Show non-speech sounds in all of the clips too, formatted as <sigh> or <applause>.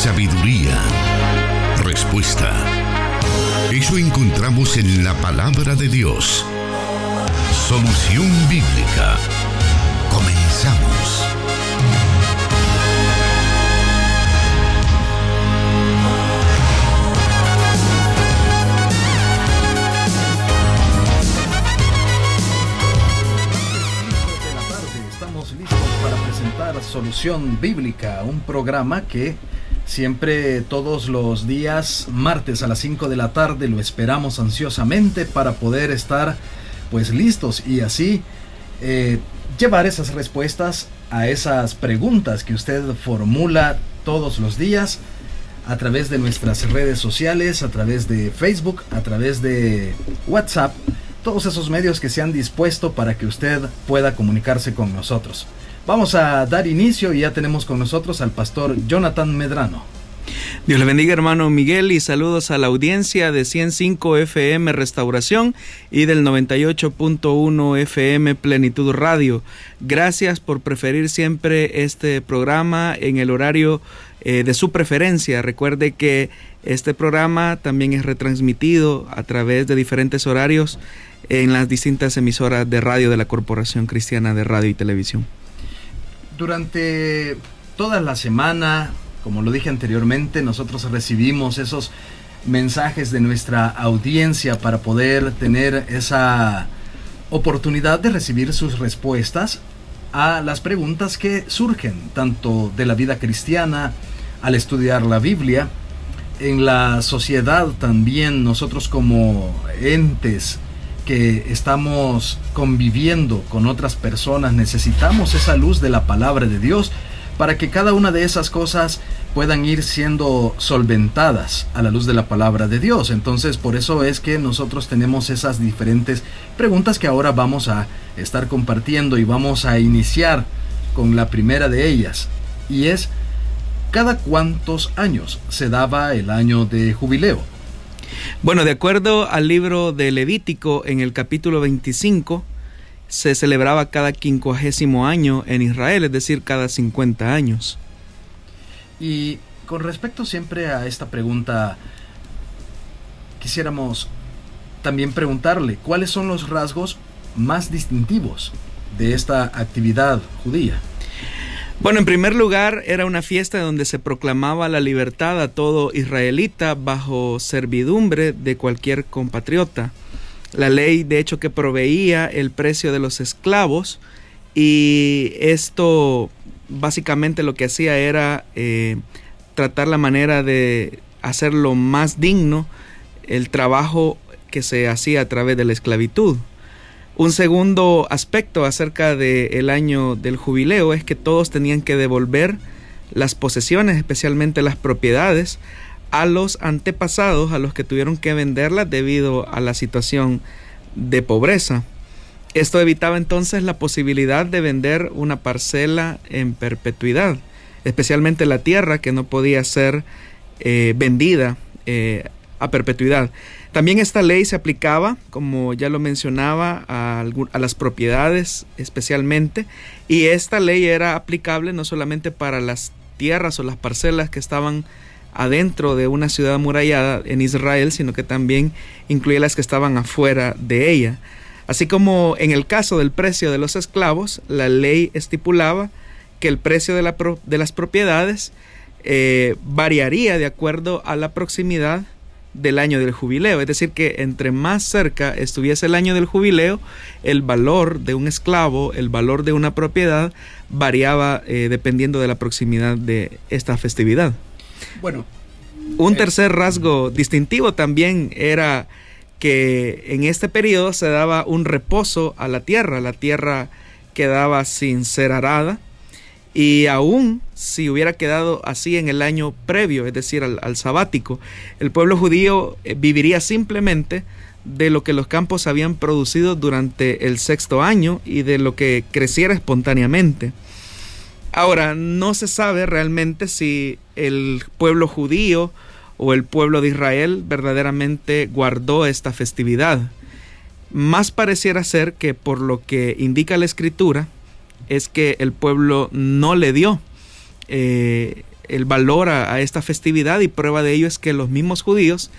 sabiduría, respuesta. Eso encontramos en la palabra de Dios. Solución bíblica. Comenzamos. Estamos listos para presentar Solución Bíblica, un programa que siempre todos los días, martes a las 5 de la tarde, lo esperamos ansiosamente para poder estar pues listos y así eh, llevar esas respuestas a esas preguntas que usted formula todos los días a través de nuestras redes sociales, a través de Facebook, a través de WhatsApp, todos esos medios que se han dispuesto para que usted pueda comunicarse con nosotros. Vamos a dar inicio y ya tenemos con nosotros al pastor Jonathan Medrano. Dios le bendiga hermano Miguel y saludos a la audiencia de 105 FM Restauración y del 98.1 FM Plenitud Radio. Gracias por preferir siempre este programa en el horario eh, de su preferencia. Recuerde que este programa también es retransmitido a través de diferentes horarios en las distintas emisoras de radio de la Corporación Cristiana de Radio y Televisión. Durante toda la semana, como lo dije anteriormente, nosotros recibimos esos mensajes de nuestra audiencia para poder tener esa oportunidad de recibir sus respuestas a las preguntas que surgen, tanto de la vida cristiana, al estudiar la Biblia, en la sociedad también nosotros como entes que estamos conviviendo con otras personas necesitamos esa luz de la palabra de Dios para que cada una de esas cosas puedan ir siendo solventadas a la luz de la palabra de Dios. Entonces, por eso es que nosotros tenemos esas diferentes preguntas que ahora vamos a estar compartiendo y vamos a iniciar con la primera de ellas. Y es, ¿cada cuántos años se daba el año de jubileo? Bueno, de acuerdo al libro de Levítico, en el capítulo 25, se celebraba cada quincuagésimo año en Israel, es decir, cada 50 años. Y con respecto siempre a esta pregunta, quisiéramos también preguntarle cuáles son los rasgos más distintivos de esta actividad judía. Bueno, en primer lugar, era una fiesta donde se proclamaba la libertad a todo israelita bajo servidumbre de cualquier compatriota la ley de hecho que proveía el precio de los esclavos y esto básicamente lo que hacía era eh, tratar la manera de hacerlo más digno el trabajo que se hacía a través de la esclavitud. Un segundo aspecto acerca del año del jubileo es que todos tenían que devolver las posesiones, especialmente las propiedades, a los antepasados, a los que tuvieron que venderlas debido a la situación de pobreza. Esto evitaba entonces la posibilidad de vender una parcela en perpetuidad, especialmente la tierra que no podía ser eh, vendida eh, a perpetuidad. También esta ley se aplicaba, como ya lo mencionaba, a, las propiedades especialmente, y esta ley era aplicable no solamente para las tierras o las parcelas que estaban adentro de una ciudad amurallada en Israel, sino que también incluía las que estaban afuera de ella. Así como en el caso del precio de los esclavos, la ley estipulaba que el precio de las propiedades eh, variaría de acuerdo a la proximidad del año del jubileo. Es decir, que entre más cerca estuviese el año del jubileo, el valor de un esclavo, el valor de una propiedad, variaba eh, dependiendo de la proximidad de esta festividad. Bueno. Un eh, tercer rasgo distintivo también era que en este periodo se daba un reposo a la tierra, la tierra quedaba sin ser arada y aún si hubiera quedado así en el año previo, es decir, al, sabático, el pueblo judío eh, viviría simplemente de lo que los campos habían producido durante el sexto año y de lo que creciera espontáneamente. Ahora, no se sabe realmente si el pueblo judío o el pueblo de Israel verdaderamente guardó esta festividad. Más pareciera ser que por lo que indica la escritura es que el pueblo no le dio eh, el valor a, esta festividad y prueba de ello es que los mismos judíos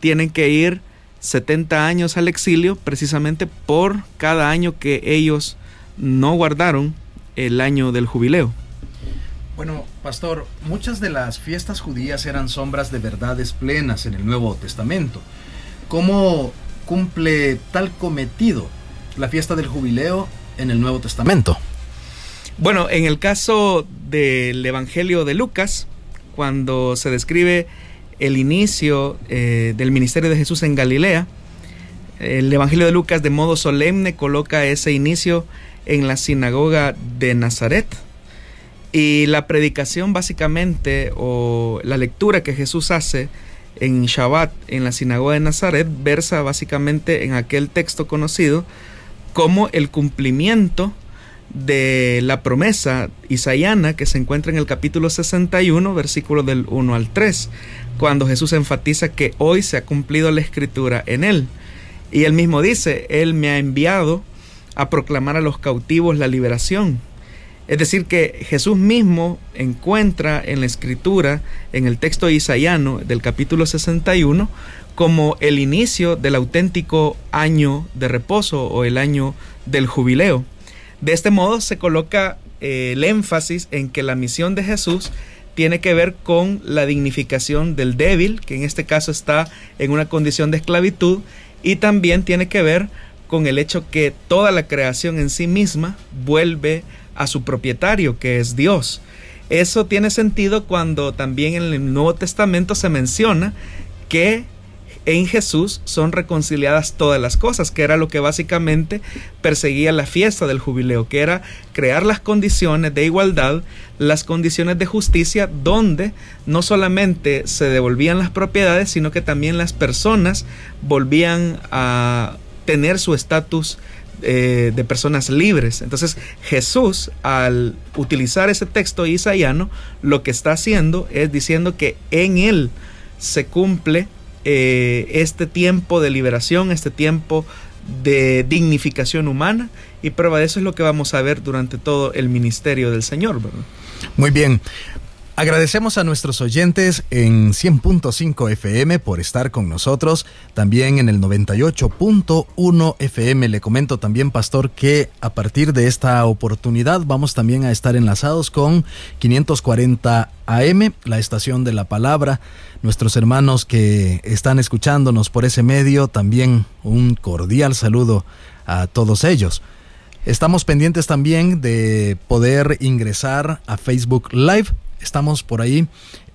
tienen que ir 70 años al exilio precisamente por cada año que ellos no guardaron el año del jubileo. Bueno, pastor, muchas de las fiestas judías eran sombras de verdades plenas en el Nuevo Testamento. ¿Cómo cumple tal cometido la fiesta del jubileo en el Nuevo Testamento? Bueno, en el caso del Evangelio de Lucas, cuando se describe el inicio eh, del ministerio de Jesús en Galilea, el Evangelio de Lucas de modo solemne coloca ese inicio en la sinagoga de Nazaret. Y la predicación básicamente, o la lectura que Jesús hace en Shabbat en la sinagoga de Nazaret, versa básicamente en aquel texto conocido como el cumplimiento de la promesa isaiana que se encuentra en el capítulo 61, versículo del 1 al 3, cuando Jesús enfatiza que hoy se ha cumplido la escritura en él. Y él mismo dice, Él me ha enviado a proclamar a los cautivos la liberación. Es decir, que Jesús mismo encuentra en la escritura, en el texto isaiano del capítulo 61, como el inicio del auténtico año de reposo o el año del jubileo. De este modo se coloca eh, el énfasis en que la misión de Jesús tiene que ver con la dignificación del débil, que en este caso está en una condición de esclavitud, y también tiene que ver con el hecho que toda la creación en sí misma vuelve a su propietario, que es Dios. Eso tiene sentido cuando también en el Nuevo Testamento se menciona que en Jesús son reconciliadas todas las cosas, que era lo que básicamente perseguía la fiesta del jubileo, que era crear las condiciones de igualdad, las condiciones de justicia, donde no solamente se devolvían las propiedades, sino que también las personas volvían a tener su estatus eh, de personas libres. Entonces Jesús, al utilizar ese texto isaiano, lo que está haciendo es diciendo que en él se cumple eh, este tiempo de liberación, este tiempo de dignificación humana y prueba de eso es lo que vamos a ver durante todo el ministerio del Señor. Muy bien. Agradecemos a nuestros oyentes en 100.5 FM por estar con nosotros, también en el 98.1 FM. Le comento también, Pastor, que a partir de esta oportunidad vamos también a estar enlazados con 540 AM, la estación de la palabra. Nuestros hermanos que están escuchándonos por ese medio, también un cordial saludo a todos ellos. Estamos pendientes también de poder ingresar a Facebook Live estamos por ahí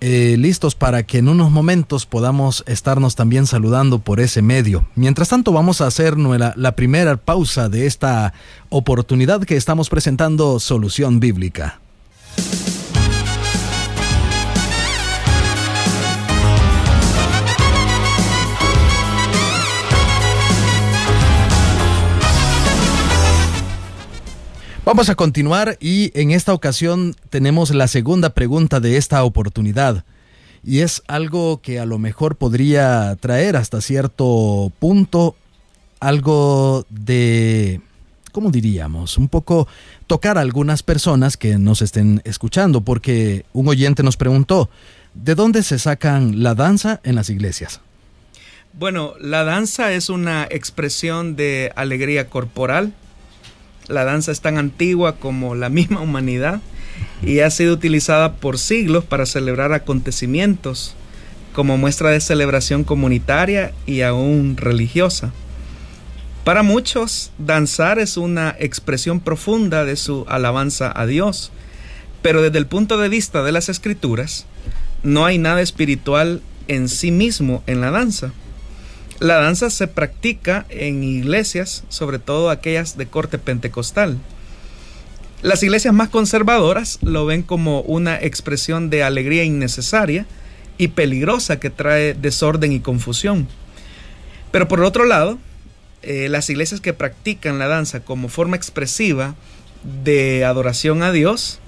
eh, listos para que en unos momentos podamos estarnos también saludando por ese medio. Mientras tanto vamos a hacer la primera pausa de esta oportunidad que estamos presentando Solución Bíblica. Vamos a continuar y en esta ocasión tenemos la segunda pregunta de esta oportunidad. Y es algo que a lo mejor podría traer hasta cierto punto algo de, ¿cómo diríamos? Un poco tocar a algunas personas que nos estén escuchando, porque un oyente nos preguntó, ¿de dónde se sacan la danza en las iglesias? Bueno, la danza es una expresión de alegría corporal, la danza es tan antigua como la misma humanidad y ha sido utilizada por siglos para celebrar acontecimientos como muestra de celebración comunitaria y aún religiosa. Para muchos, danzar es una expresión profunda de su alabanza a Dios, pero desde el punto de vista de las escrituras, no hay nada espiritual en sí mismo en la danza. La danza se practica en iglesias, sobre todo aquellas de corte pentecostal. Las iglesias más conservadoras lo ven como una expresión de alegría innecesaria y peligrosa que trae desorden y confusión. Pero por otro lado, eh, las iglesias que practican la danza como forma expresiva de adoración a Dios,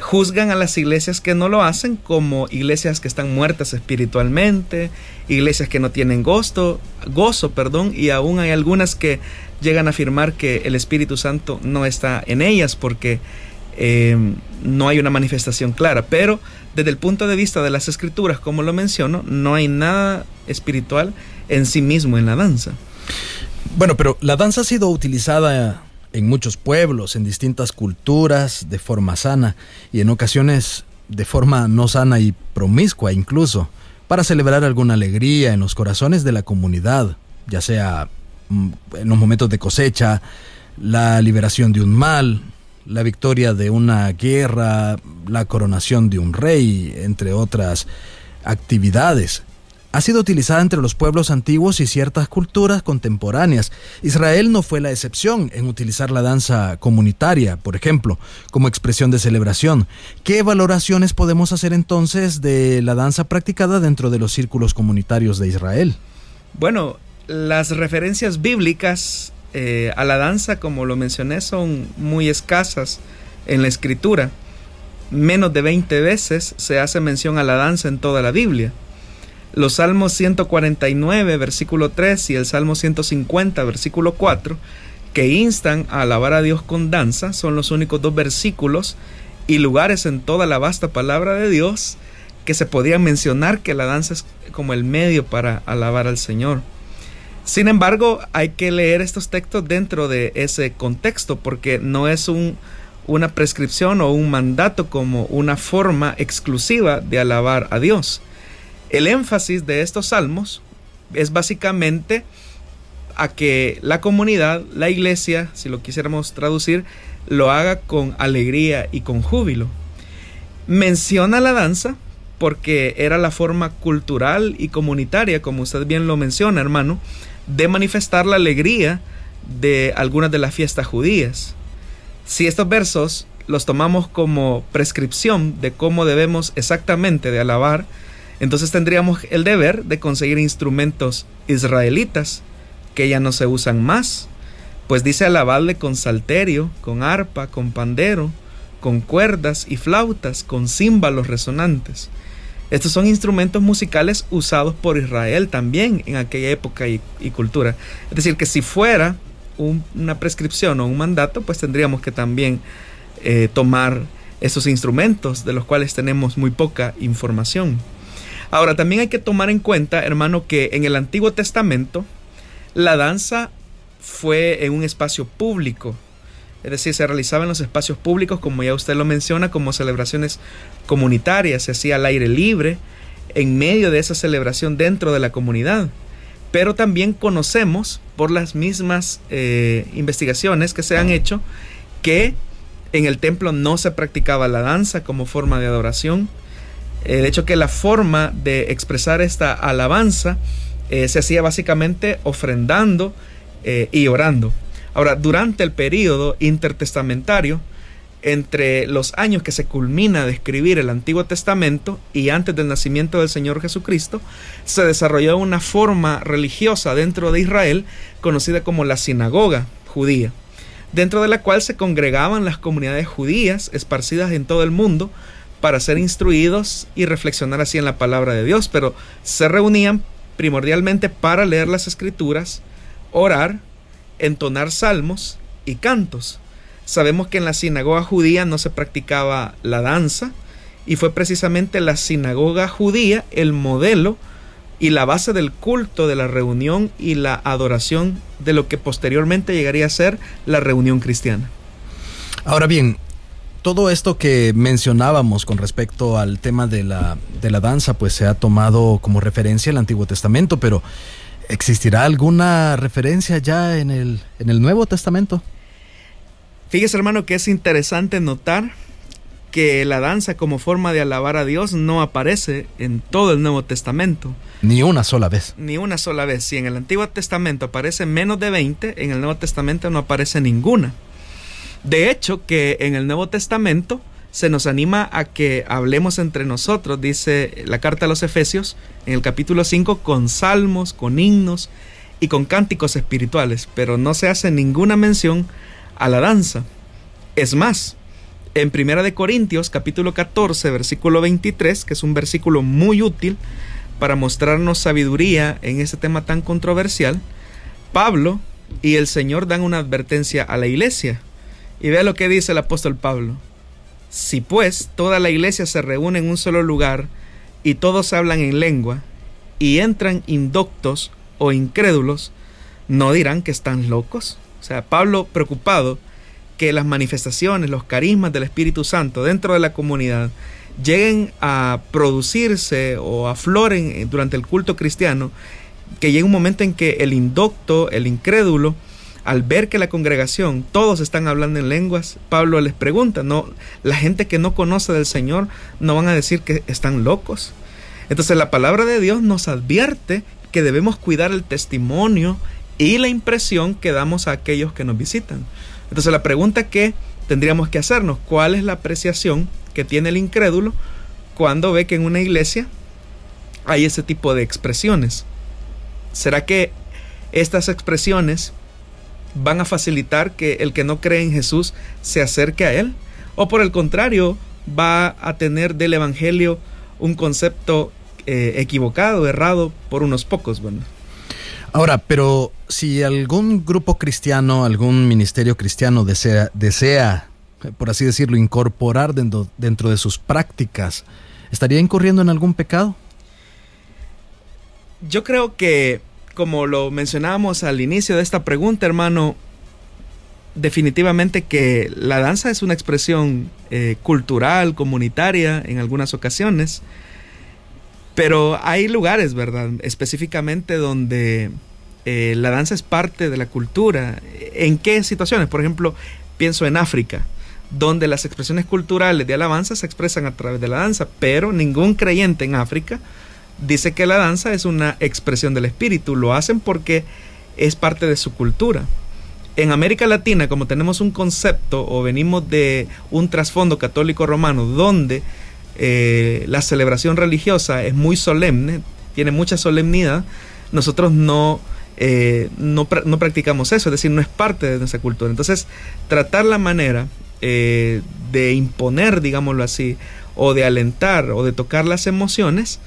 juzgan a las iglesias que no lo hacen como iglesias que están muertas espiritualmente, iglesias que no tienen gozo, gozo, perdón, y aún hay algunas que llegan a afirmar que el Espíritu Santo no está en ellas porque em, no hay una manifestación clara, pero desde el punto de vista de las escrituras, como lo menciono, no hay nada espiritual en sí mismo en la danza. Bueno, pero la danza ha sido utilizada en muchos pueblos, en distintas culturas, de forma sana y en ocasiones de forma no sana y promiscua incluso, para celebrar alguna alegría en los corazones de la comunidad, ya sea mm, en los momentos de cosecha, la liberación de un mal, la victoria de una guerra, la coronación de un rey, entre otras actividades. Ha sido utilizada entre los pueblos antiguos y ciertas culturas contemporáneas. Israel no fue la excepción en utilizar la danza comunitaria, por ejemplo, como expresión de celebración. ¿Qué valoraciones podemos hacer entonces de la danza practicada dentro de los círculos comunitarios de Israel? Bueno, las referencias bíblicas eh, a la danza, como lo mencioné, son muy escasas en la escritura. Menos de 20 veces se hace mención a la danza en toda la Biblia. Los Salmos 149, versículo 3 y el Salmo 150, versículo 4, que instan a alabar a Dios con danza, son los únicos dos versículos y lugares en toda la vasta palabra de Dios que se podían mencionar que la danza es como el medio para alabar al Señor. Sin embargo, hay que leer estos textos dentro de ese contexto porque no es un, una prescripción o un mandato como una forma exclusiva de alabar a Dios. El énfasis de estos salmos es básicamente a que la comunidad, la iglesia, si lo quisiéramos traducir, lo haga con alegría y con júbilo. Menciona la danza porque era la forma cultural y comunitaria, como usted bien lo menciona, hermano, de manifestar la alegría de algunas de las fiestas judías. Si estos versos los tomamos como prescripción de cómo debemos exactamente de alabar, entonces tendríamos el deber de conseguir instrumentos israelitas que ya no se usan más, pues dice alabarle con salterio, con arpa, con pandero, con cuerdas y flautas, con címbalos resonantes. Estos son instrumentos musicales usados por Israel también en aquella época y, cultura. Es decir, que si fuera una prescripción o un mandato, pues tendríamos que también eh, tomar esos instrumentos de los cuales tenemos muy poca información. Ahora, también hay que tomar en cuenta, hermano, que en el Antiguo Testamento la danza fue en un espacio público, es decir, se realizaba en los espacios públicos, como ya usted lo menciona, como celebraciones comunitarias, se hacía al aire libre, en medio de esa celebración dentro de la comunidad. Pero también conocemos por las mismas eh, investigaciones que se han hecho que en el templo no se practicaba la danza como forma de adoración. El hecho que la forma de expresar esta alabanza eh, se hacía básicamente ofrendando eh, y orando. Ahora, durante el periodo intertestamentario, entre los años que se culmina de escribir el Antiguo Testamento y antes del nacimiento del Señor Jesucristo, se desarrolló una forma religiosa dentro de Israel conocida como la sinagoga judía, dentro de la cual se congregaban las comunidades judías esparcidas en todo el mundo para ser instruidos y reflexionar así en la palabra de Dios, pero se reunían primordialmente para leer las escrituras, orar, entonar salmos y cantos. Sabemos que en la sinagoga judía no se practicaba la danza y fue precisamente la sinagoga judía el modelo y la base del culto de la reunión y la adoración de lo que posteriormente llegaría a ser la reunión cristiana. Ahora bien, todo esto que mencionábamos con respecto al tema de la, de la danza, pues se ha tomado como referencia el Antiguo Testamento, pero ¿Existirá alguna referencia ya en el, en el Nuevo Testamento? Fíjese hermano que es interesante notar que la danza como forma de alabar a Dios no aparece en todo el Nuevo Testamento. Ni una sola vez. Ni una sola vez. Si en el Antiguo Testamento aparece menos de 20, en el Nuevo Testamento no aparece ninguna. De hecho, que en el Nuevo Testamento se nos anima a que hablemos entre nosotros, dice la carta a los Efesios en el capítulo 5, con salmos, con himnos y con cánticos espirituales, pero no se hace ninguna mención a la danza. Es más, en Primera de Corintios capítulo 14, versículo 23, que es un versículo muy útil para mostrarnos sabiduría en ese tema tan controversial, Pablo y el Señor dan una advertencia a la iglesia. Y vea lo que dice el apóstol Pablo Si pues toda la iglesia se reúne en un solo lugar y todos hablan en lengua y entran indoctos o incrédulos, ¿no dirán que están locos? O sea, Pablo preocupado que las manifestaciones, los carismas del Espíritu Santo dentro de la comunidad lleguen a producirse o afloren durante el culto cristiano, que llegue un momento en que el indocto, el incrédulo, al ver que la congregación todos están hablando en lenguas, Pablo les pregunta, no, la gente que no conoce del Señor no van a decir que están locos. Entonces la palabra de Dios nos advierte que debemos cuidar el testimonio y la impresión que damos a aquellos que nos visitan. Entonces la pregunta que tendríamos que hacernos, ¿cuál es la apreciación que tiene el incrédulo cuando ve que en una iglesia hay ese tipo de expresiones? ¿Será que estas expresiones van a facilitar que el que no cree en Jesús se acerque a Él? ¿O por el contrario, va a tener del Evangelio un concepto eh, equivocado, errado por unos pocos? Bueno. Ahora, pero si algún grupo cristiano, algún ministerio cristiano desea, desea por así decirlo, incorporar dentro, dentro de sus prácticas, ¿estaría incurriendo en algún pecado? Yo creo que, como lo mencionábamos al inicio de esta pregunta, hermano, definitivamente que la danza es una expresión eh, cultural, comunitaria en algunas ocasiones, pero hay lugares, ¿verdad? Específicamente donde eh, la danza es parte de la cultura. ¿En qué situaciones? Por ejemplo, pienso en África, donde las expresiones culturales de alabanza se expresan a través de la danza, pero ningún creyente en África dice que la danza es una expresión del espíritu, lo hacen porque es parte de su cultura. En América Latina, como tenemos un concepto o venimos de un trasfondo católico romano donde eh, la celebración religiosa es muy solemne, tiene mucha solemnidad, nosotros no, eh, no, practicamos eso, es decir, no es parte de nuestra cultura. Entonces, tratar la manera eh, de imponer, digámoslo así, o de alentar o de tocar las emociones,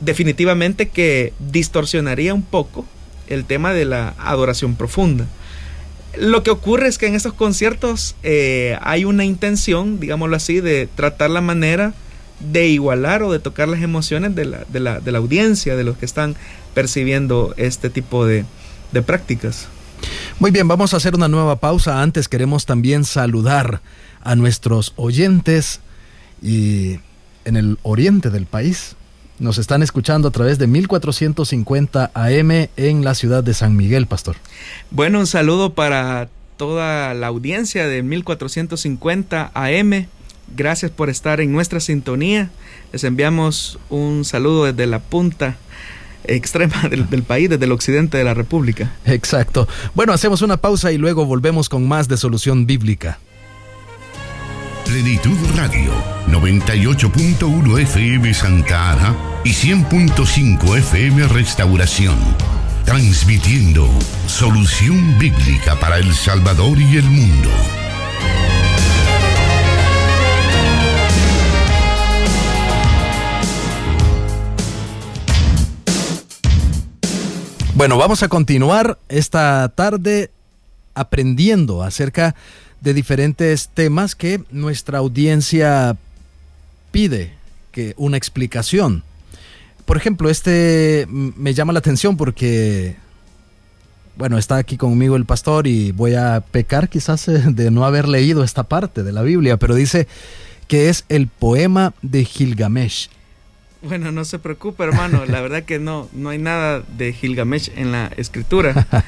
definitivamente que distorsionaría un poco el tema de la adoración profunda. Lo que ocurre es que en estos conciertos hay una intención, digámoslo así, de tratar la manera de igualar o de tocar las emociones de la, de la, de la audiencia, de los que están percibiendo este tipo de, de prácticas. Muy bien, vamos a hacer una nueva pausa. Antes queremos también saludar a nuestros oyentes y en el oriente del país. Nos están escuchando a través de 1450 AM en la ciudad de San Miguel, Pastor. Bueno, un saludo para toda la audiencia de 1450 AM Gracias por estar en nuestra sintonía. Les enviamos un saludo desde la punta extrema del, país, desde el occidente de la República. Exacto. Bueno, hacemos una pausa y luego volvemos con más de Solución Bíblica. Plenitud Radio, 98.1 FM Santa Ana y 100.5 FM Restauración. Transmitiendo Solución Bíblica para El Salvador y el mundo. Bueno, vamos a continuar esta tarde aprendiendo acerca de diferentes temas que nuestra audiencia pide que una explicación. Por ejemplo, este me llama la atención porque bueno, está aquí conmigo el pastor y voy a pecar quizás eh, de no haber leído esta parte de la Biblia, pero dice que es el poema de Gilgamesh. Bueno, no se preocupe, hermano. La verdad que no, no hay nada de Gilgamesh en la escritura. <laughs>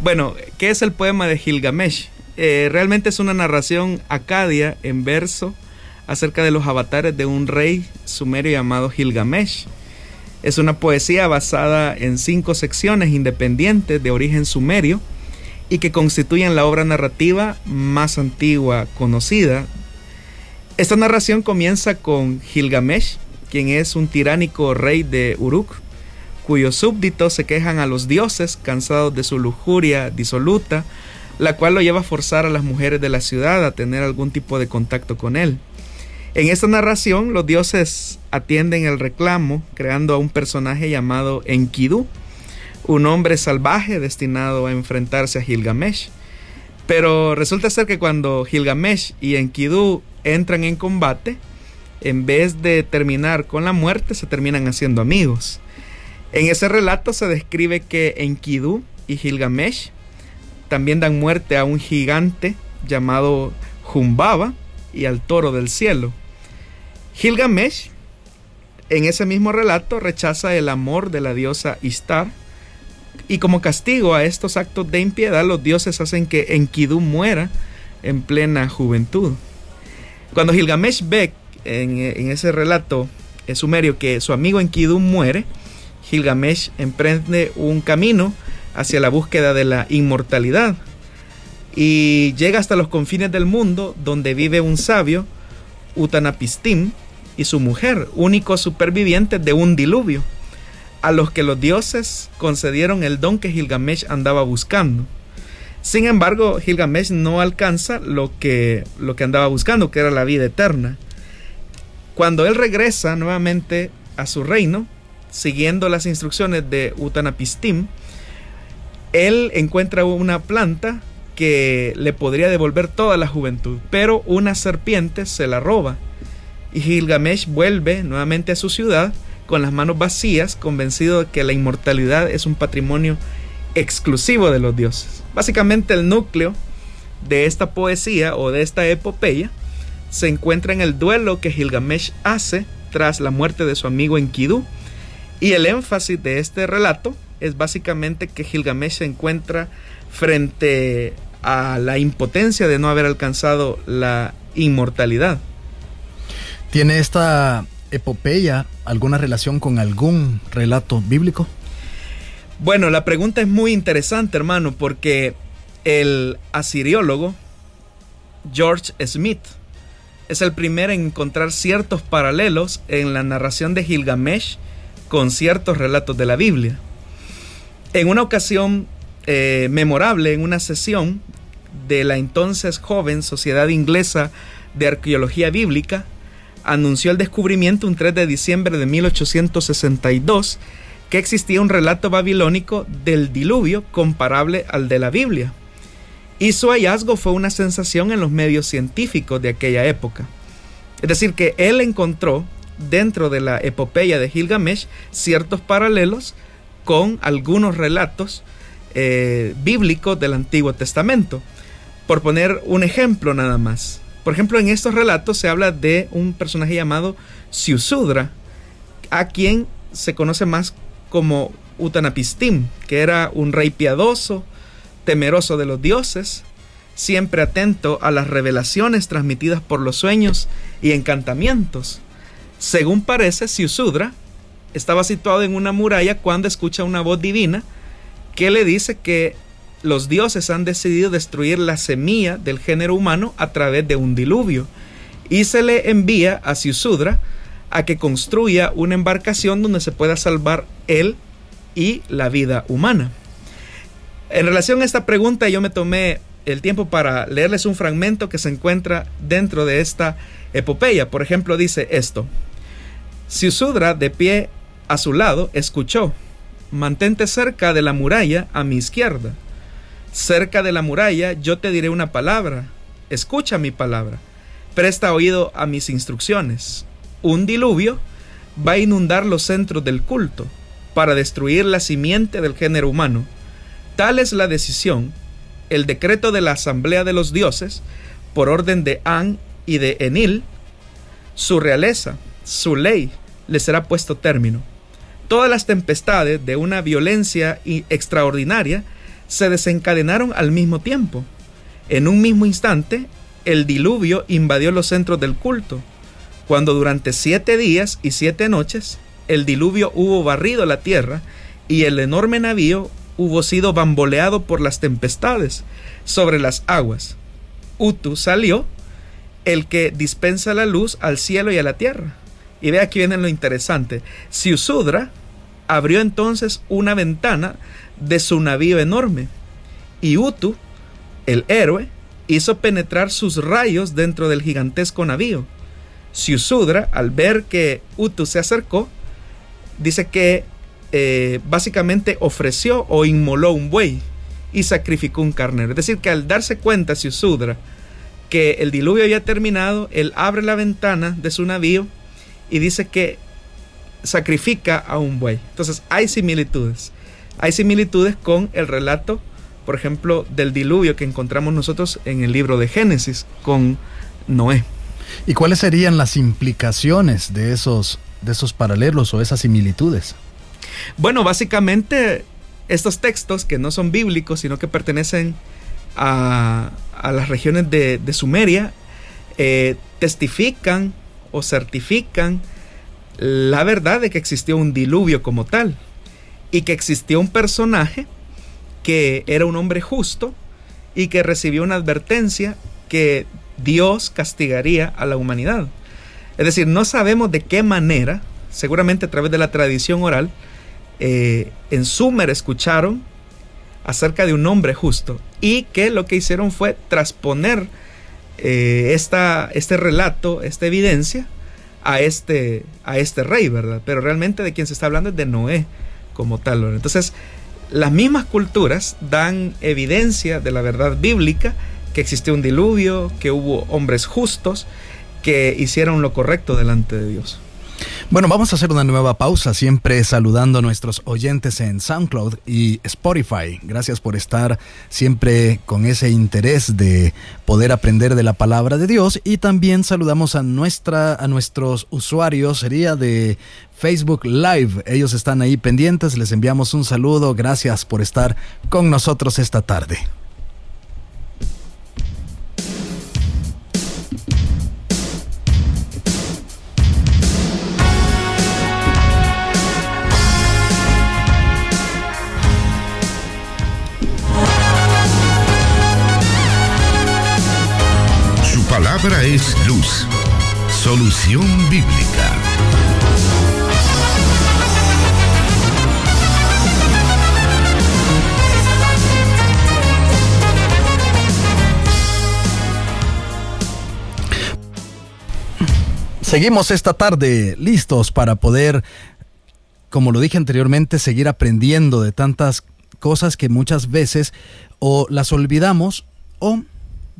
Bueno, ¿qué es el poema de Gilgamesh? Eh, realmente es una narración acadia en verso acerca de los avatares de un rey sumerio llamado Gilgamesh. Es una poesía basada en cinco secciones independientes de origen sumerio y que constituyen la obra narrativa más antigua conocida. Esta narración comienza con Gilgamesh, quien es un tiránico rey de Uruk, cuyos súbditos se quejan a los dioses, cansados de su lujuria disoluta, la cual lo lleva a forzar a las mujeres de la ciudad a tener algún tipo de contacto con él. En esta narración, los dioses atienden el reclamo, creando a un personaje llamado Enkidu, un hombre salvaje destinado a enfrentarse a Gilgamesh. Pero resulta ser que cuando Gilgamesh y Enkidu entran en combate, en vez de terminar con la muerte, se terminan haciendo amigos. En ese relato se describe que Enkidu y Gilgamesh también dan muerte a un gigante llamado Jumbaba y al toro del cielo. Gilgamesh, en ese mismo relato, rechaza el amor de la diosa Istar y como castigo a estos actos de impiedad, los dioses hacen que Enkidu muera en plena juventud. Cuando Gilgamesh ve en, ese relato sumerio que su amigo Enkidu muere, Gilgamesh emprende un camino hacia la búsqueda de la inmortalidad y llega hasta los confines del mundo donde vive un sabio, Utanapistim, y su mujer, únicos supervivientes de un diluvio, a los que los dioses concedieron el don que Gilgamesh andaba buscando. Sin embargo, Gilgamesh no alcanza lo que, lo que andaba buscando, que era la vida eterna. Cuando él regresa nuevamente a su reino, siguiendo las instrucciones de Utanapistim, él encuentra una planta que le podría devolver toda la juventud, pero una serpiente se la roba. Y Gilgamesh vuelve nuevamente a su ciudad con las manos vacías, convencido de que la inmortalidad es un patrimonio exclusivo de los dioses. Básicamente el núcleo de esta poesía o de esta epopeya se encuentra en el duelo que Gilgamesh hace tras la muerte de su amigo Enkidu. Y el énfasis de este relato es básicamente que Gilgamesh se encuentra frente a la impotencia de no haber alcanzado la inmortalidad. ¿Tiene esta epopeya alguna relación con algún relato bíblico? Bueno, la pregunta es muy interesante, hermano, porque el asiriólogo George Smith es el primero en encontrar ciertos paralelos en la narración de Gilgamesh con ciertos relatos de la Biblia. En una ocasión eh, memorable, en una sesión de la entonces joven Sociedad Inglesa de Arqueología Bíblica, anunció el descubrimiento un 3 de diciembre de 1862 que existía un relato babilónico del diluvio comparable al de la Biblia. Y su hallazgo fue una sensación en los medios científicos de aquella época. Es decir, que él encontró dentro de la epopeya de Gilgamesh ciertos paralelos con algunos relatos eh, bíblicos del Antiguo Testamento. Por poner un ejemplo nada más. Por ejemplo, en estos relatos se habla de un personaje llamado Siusudra, a quien se conoce más como Utanapistim, que era un rey piadoso, temeroso de los dioses, siempre atento a las revelaciones transmitidas por los sueños y encantamientos. Según parece, Siusudra estaba situado en una muralla cuando escucha una voz divina que le dice que los dioses han decidido destruir la semilla del género humano a través de un diluvio y se le envía a Siusudra a que construya una embarcación donde se pueda salvar él y la vida humana. En relación a esta pregunta yo me tomé el tiempo para leerles un fragmento que se encuentra dentro de esta epopeya. Por ejemplo, dice esto. Siusudra, de pie a su lado, escuchó, mantente cerca de la muralla a mi izquierda. Cerca de la muralla yo te diré una palabra, escucha mi palabra, presta oído a mis instrucciones un diluvio va a inundar los centros del culto para destruir la simiente del género humano. Tal es la decisión, el decreto de la Asamblea de los Dioses, por orden de An y de Enil, su realeza, su ley, le será puesto término. Todas las tempestades de una violencia extraordinaria se desencadenaron al mismo tiempo. En un mismo instante, el diluvio invadió los centros del culto, cuando durante siete días y siete noches el diluvio hubo barrido la tierra y el enorme navío hubo sido bamboleado por las tempestades sobre las aguas. Utu salió, el que dispensa la luz al cielo y a la tierra. Y ve aquí viene lo interesante. Siusudra abrió entonces una ventana de su navío enorme. Y Utu, el héroe, hizo penetrar sus rayos dentro del gigantesco navío Siusudra, al ver que Utu se acercó, dice que eh, básicamente ofreció o inmoló un buey y sacrificó un carnero. Es decir, que al darse cuenta Siusudra que el diluvio había terminado, él abre la ventana de su navío y dice que sacrifica a un buey. Entonces hay similitudes. Hay similitudes con el relato, por ejemplo, del diluvio que encontramos nosotros en el libro de Génesis con Noé. ¿Y cuáles serían las implicaciones de esos, de esos paralelos o esas similitudes? Bueno, básicamente estos textos que no son bíblicos, sino que pertenecen a, las regiones de, Sumeria, eh, testifican o certifican la verdad de que existió un diluvio como tal y que existió un personaje que era un hombre justo y que recibió una advertencia que Dios castigaría a la humanidad. Es decir, no sabemos de qué manera, seguramente a través de la tradición oral, eh, en Sumer escucharon acerca de un hombre justo y que lo que hicieron fue transponer eh, esta, este relato, esta evidencia a este, a este rey, ¿verdad? Pero realmente de quien se está hablando es de Noé como tal. Entonces, las mismas culturas dan evidencia de la verdad bíblica, que existió un diluvio, que hubo hombres justos, que hicieron lo correcto delante de Dios. Bueno, vamos a hacer una nueva pausa, siempre saludando a nuestros oyentes en SoundCloud y Spotify. Gracias por estar siempre con ese interés de poder aprender de la palabra de Dios y también saludamos a nuestra a nuestros usuarios sería de Facebook Live. Ellos están ahí pendientes, les enviamos un saludo. Gracias por estar con nosotros esta tarde. Es luz. Solución bíblica. Seguimos esta tarde listos para poder, como lo dije anteriormente, seguir aprendiendo de tantas cosas que muchas veces o las olvidamos o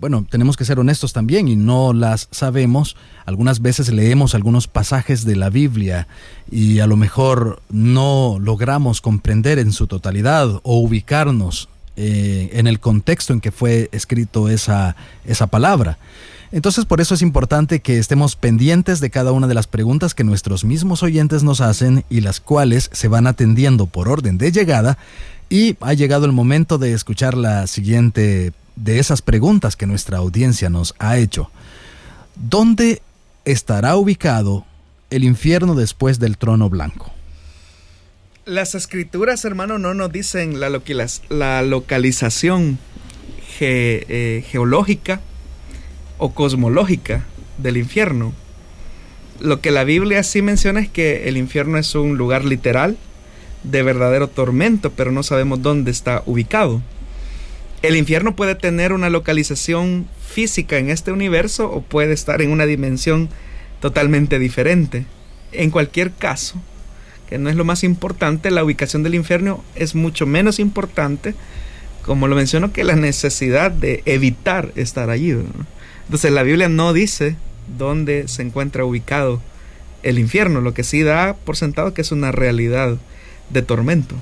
bueno, tenemos que ser honestos también y no las sabemos. Algunas veces leemos algunos pasajes de la Biblia y a lo mejor no logramos comprender en su totalidad o ubicarnos eh, en el contexto en que fue escrito esa, esa palabra. Entonces por eso es importante que estemos pendientes de cada una de las preguntas que nuestros mismos oyentes nos hacen y las cuales se van atendiendo por orden de llegada. Y ha llegado el momento de escuchar la siguiente de esas preguntas que nuestra audiencia nos ha hecho. ¿Dónde estará ubicado el infierno después del trono blanco? Las escrituras, hermano, no nos dicen la, localización eh, geológica o cosmológica del infierno. Lo que la Biblia sí menciona es que el infierno es un lugar literal de verdadero tormento, pero no sabemos dónde está ubicado. El infierno puede tener una localización física en este universo o puede estar en una dimensión totalmente diferente. En cualquier caso, que no es lo más importante, la ubicación del infierno es mucho menos importante, como lo menciono, que la necesidad de evitar estar allí. Entonces la Biblia no dice dónde se encuentra ubicado el infierno, lo que sí da por sentado que es una realidad de tormento.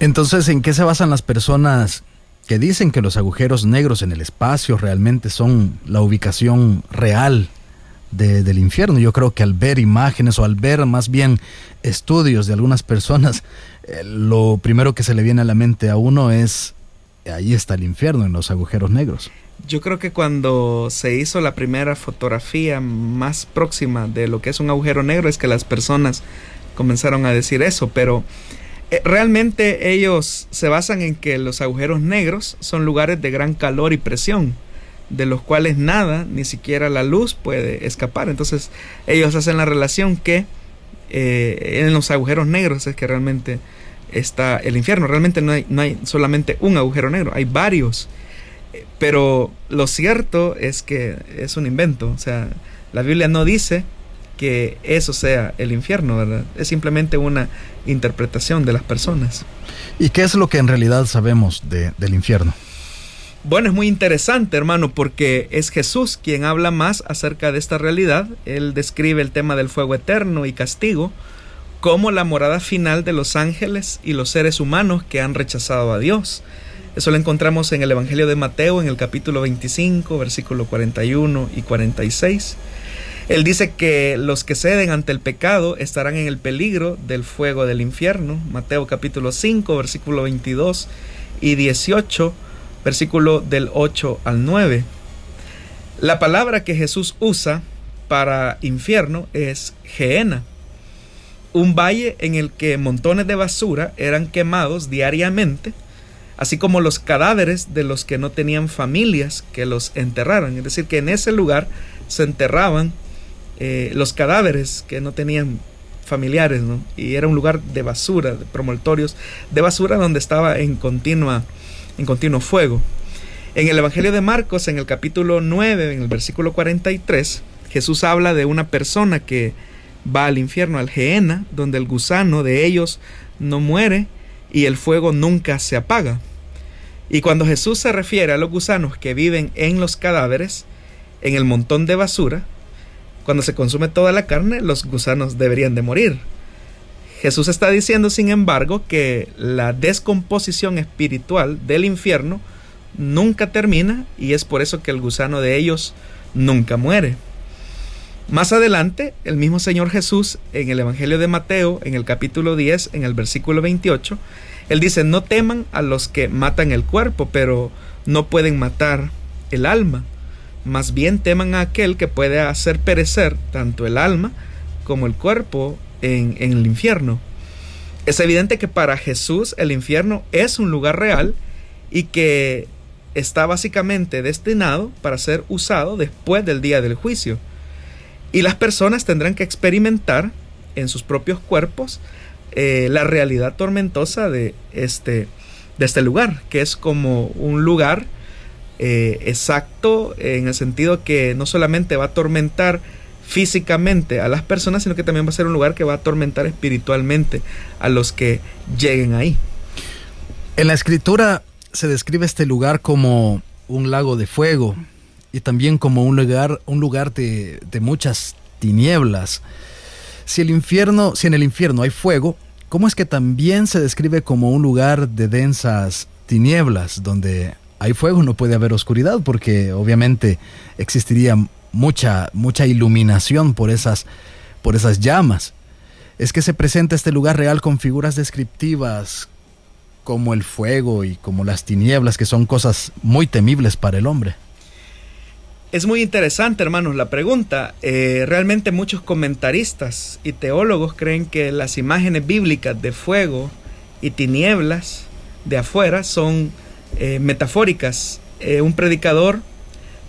Entonces, ¿en qué se basan las personas que dicen que los agujeros negros en el espacio realmente son la ubicación real del infierno. Yo creo que al ver imágenes o al ver más bien estudios de algunas personas, eh, lo primero que se le viene a la mente a uno es, ahí está el infierno en los agujeros negros. Yo creo que cuando se hizo la primera fotografía más próxima de lo que es un agujero negro es que las personas comenzaron a decir eso, pero realmente ellos se basan en que los agujeros negros son lugares de gran calor y presión, de los cuales nada, ni siquiera la luz puede escapar. Entonces ellos hacen la relación que eh, en los agujeros negros es que realmente está el infierno. Realmente no hay, no hay solamente un agujero negro, hay varios. Eh, pero lo cierto es que es un invento. O sea, la Biblia no dice que eso sea el infierno, ¿verdad? Es simplemente una interpretación de las personas. ¿Y qué es lo que en realidad sabemos del infierno? Bueno, es muy interesante, hermano, porque es Jesús quien habla más acerca de esta realidad. Él describe el tema del fuego eterno y castigo como la morada final de los ángeles y los seres humanos que han rechazado a Dios. Eso lo encontramos en el Evangelio de Mateo, en el capítulo 25, versículo 41 y 46. Él dice que los que ceden ante el pecado estarán en el peligro del fuego del infierno. Mateo capítulo 5, versículo 22 y 18, versículo del 8 al 9. La palabra que Jesús usa para infierno es Geena, un valle en el que montones de basura eran quemados diariamente, así como los cadáveres de los que no tenían familias que los enterraran. Es decir, que en ese lugar se enterraban eh, los cadáveres que no tenían familiares. Y era un lugar de basura, de promontorios de basura donde estaba en continua en continuo fuego. En el Evangelio de Marcos, en el capítulo 9, en el versículo 43, Jesús habla de una persona que va al infierno, al Geena, donde el gusano de ellos no muere y el fuego nunca se apaga. Y cuando Jesús se refiere a los gusanos que viven en los cadáveres, en el montón de basura, cuando se consume toda la carne, los gusanos deberían de morir. Jesús está diciendo, sin embargo, que la descomposición espiritual del infierno nunca termina y es por eso que el gusano de ellos nunca muere. Más adelante, el mismo Señor Jesús, en el Evangelio de Mateo, en el capítulo 10, en el versículo 28, él dice, no teman a los que matan el cuerpo, pero no pueden matar el alma más bien teman a aquel que puede hacer perecer tanto el alma como el cuerpo en, el infierno. Es evidente que para Jesús el infierno es un lugar real y que está básicamente destinado para ser usado después del día del juicio. Y las personas tendrán que experimentar en sus propios cuerpos eh, la realidad tormentosa de este, de este lugar, que es como un lugar eh, exacto en el sentido que no solamente va a atormentar físicamente a las personas, sino que también va a ser un lugar que va a atormentar espiritualmente a los que lleguen ahí. En la escritura se describe este lugar como un lago de fuego y también como un lugar, un lugar de, de muchas tinieblas. Si el infierno, si en el infierno hay fuego, ¿cómo es que también se describe como un lugar de densas tinieblas, donde hay fuego no puede haber oscuridad porque obviamente existiría mucha mucha iluminación por esas por esas llamas. Es que se presenta este lugar real con figuras descriptivas como el fuego y como las tinieblas que son cosas muy temibles para el hombre. Es muy interesante, hermanos, la pregunta. Eh, realmente muchos comentaristas y teólogos creen que las imágenes bíblicas de fuego y tinieblas de afuera son eh, metafóricas. Eh, un predicador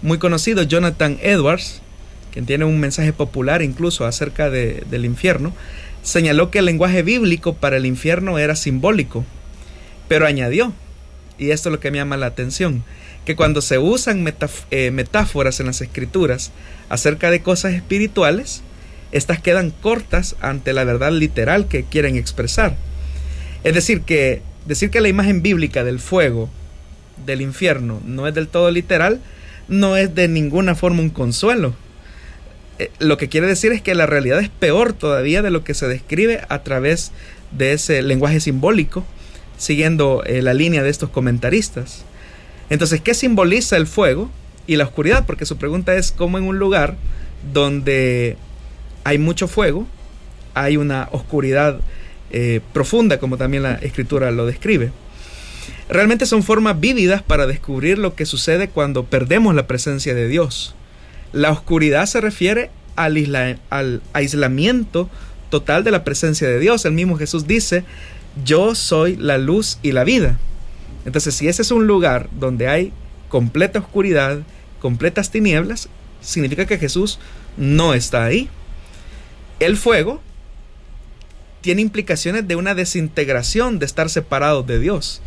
muy conocido, Jonathan Edwards, quien tiene un mensaje popular incluso acerca del infierno, señaló que el lenguaje bíblico para el infierno era simbólico, pero añadió, y esto es lo que me llama la atención, que cuando se usan eh, metáforas en las escrituras acerca de cosas espirituales, estas quedan cortas ante la verdad literal que quieren expresar. Es decir, que decir que la imagen bíblica del fuego del infierno no es del todo literal, no es de ninguna forma un consuelo. Eh, lo que quiere decir es que la realidad es peor todavía de lo que se describe a través de ese lenguaje simbólico, siguiendo eh, la línea de estos comentaristas. Entonces, ¿qué simboliza el fuego y la oscuridad? Porque su pregunta es cómo en un lugar donde hay mucho fuego, hay una oscuridad eh, profunda, como también la escritura lo describe. Realmente son formas vívidas para descubrir lo que sucede cuando perdemos la presencia de Dios. La oscuridad se refiere al, al aislamiento total de la presencia de Dios. El mismo Jesús dice, yo soy la luz y la vida. Entonces, si ese es un lugar donde hay completa oscuridad, completas tinieblas, significa que Jesús no está ahí. El fuego tiene implicaciones de una desintegración, de estar separado de Dios.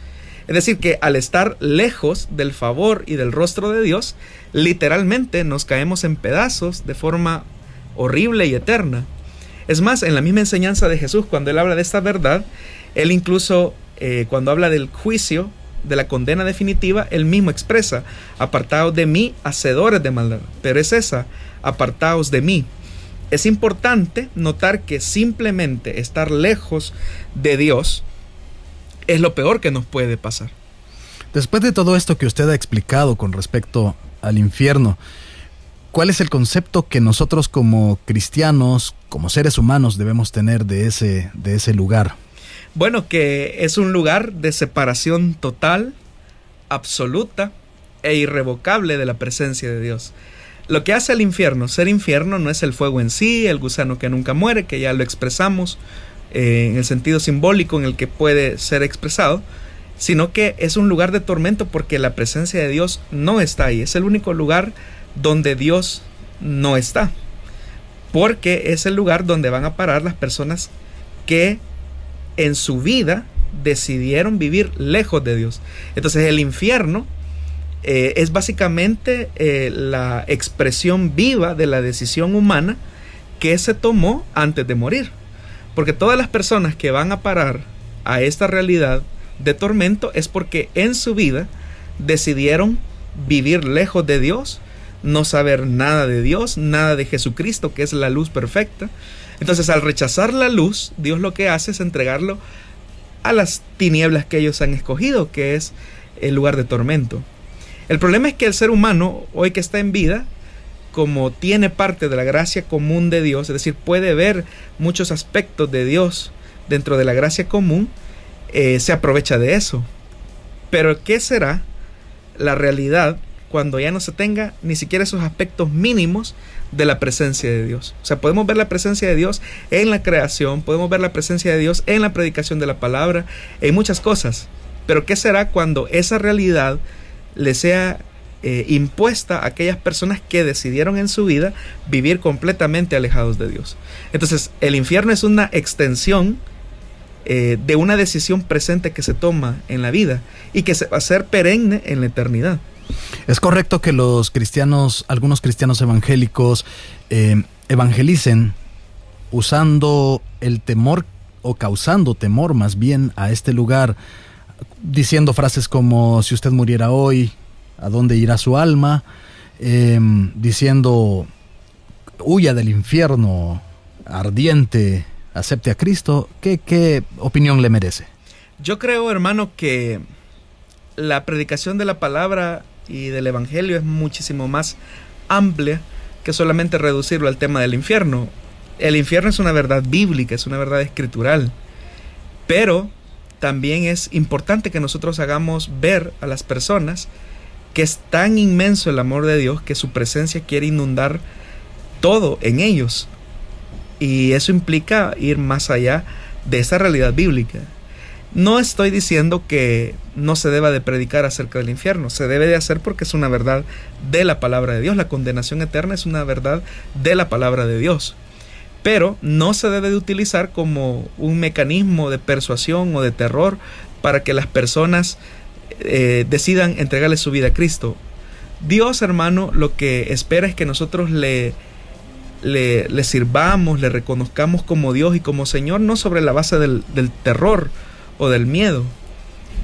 Es decir, que al estar lejos del favor y del rostro de Dios, literalmente nos caemos en pedazos de forma horrible y eterna. Es más, en la misma enseñanza de Jesús, cuando él habla de esta verdad, él incluso, eh, cuando habla del juicio de la condena definitiva, él mismo expresa, apartados de mí, hacedores de maldad. Pero es esa, apartados de mí. Es importante notar que simplemente estar lejos de Dios es lo peor que nos puede pasar. Después de todo esto que usted ha explicado con respecto al infierno, ¿cuál es el concepto que nosotros como cristianos, como seres humanos, debemos tener de ese, de ese lugar? Bueno, que es un lugar de separación total, absoluta e irrevocable de la presencia de Dios. Lo que hace el infierno, ser infierno no es el fuego en sí, el gusano que nunca muere, que ya lo expresamos eh, en el sentido simbólico en el que puede ser expresado, sino que es un lugar de tormento porque la presencia de Dios no está ahí. Es el único lugar donde Dios no está. Porque es el lugar donde van a parar las personas que en su vida decidieron vivir lejos de Dios. Entonces el infierno eh, es básicamente eh, la expresión viva de la decisión humana que se tomó antes de morir. Porque todas las personas que van a parar a esta realidad de tormento es porque en su vida decidieron vivir lejos de Dios, no saber nada de Dios, nada de Jesucristo, que es la luz perfecta. Entonces al rechazar la luz, Dios lo que hace es entregarlo a las tinieblas que ellos han escogido, que es el lugar de tormento. El problema es que el ser humano, hoy que está en vida, como tiene parte de la gracia común de Dios, es decir, puede ver muchos aspectos de Dios dentro de la gracia común, eh, se aprovecha de eso. Pero ¿qué será la realidad cuando ya no se tenga ni siquiera esos aspectos mínimos de la presencia de Dios? O sea, podemos ver la presencia de Dios en la creación, podemos ver la presencia de Dios en la predicación de la palabra, en muchas cosas. Pero ¿qué será cuando esa realidad le sea eh, impuesta a aquellas personas que decidieron en su vida vivir completamente alejados de Dios. Entonces, el infierno es una extensión eh, de una decisión presente que se toma en la vida y que se va a ser perenne en la eternidad. Es correcto que los cristianos, algunos cristianos evangélicos, eh, evangelicen usando el temor o causando temor más bien a este lugar diciendo frases como si usted muriera hoy, ¿a dónde irá su alma? Em, diciendo huya del infierno ardiente, acepte a Cristo. ¿Qué, ¿Qué opinión le merece? Yo creo, hermano, que la predicación de la palabra y del Evangelio es muchísimo más amplia que solamente reducirlo al tema del infierno. El infierno es una verdad bíblica, es una verdad escritural, pero también es importante que nosotros hagamos ver a las personas que es tan inmenso el amor de Dios que su presencia quiere inundar todo en ellos. Y eso implica ir más allá de esa realidad bíblica. No estoy diciendo que no se deba de predicar acerca del infierno, se debe de hacer porque es una verdad de la palabra de Dios. La condenación eterna es una verdad de la palabra de Dios pero no se debe de utilizar como un mecanismo de persuasión o de terror para que las personas eh, decidan entregarle su vida a Cristo. Dios, hermano, lo que espera es que nosotros le, le, sirvamos, le reconozcamos como Dios y como Señor, no sobre la base del, terror o del miedo.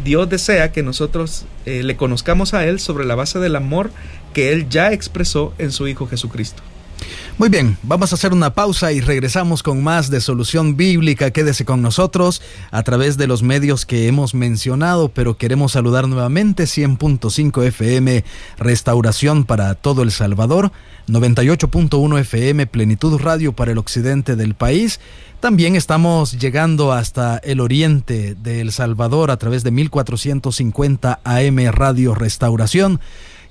Dios desea que nosotros eh, le conozcamos a Él sobre la base del amor que Él ya expresó en su Hijo Jesucristo. Muy bien, vamos a hacer una pausa y regresamos con más de Solución Bíblica. Quédese con nosotros a través de los medios que hemos mencionado, pero queremos saludar nuevamente 100.5 FM Restauración para todo El Salvador, 98.1 FM Plenitud Radio para el occidente del país. También estamos llegando hasta el oriente de El Salvador a través de 1450 AM Radio Restauración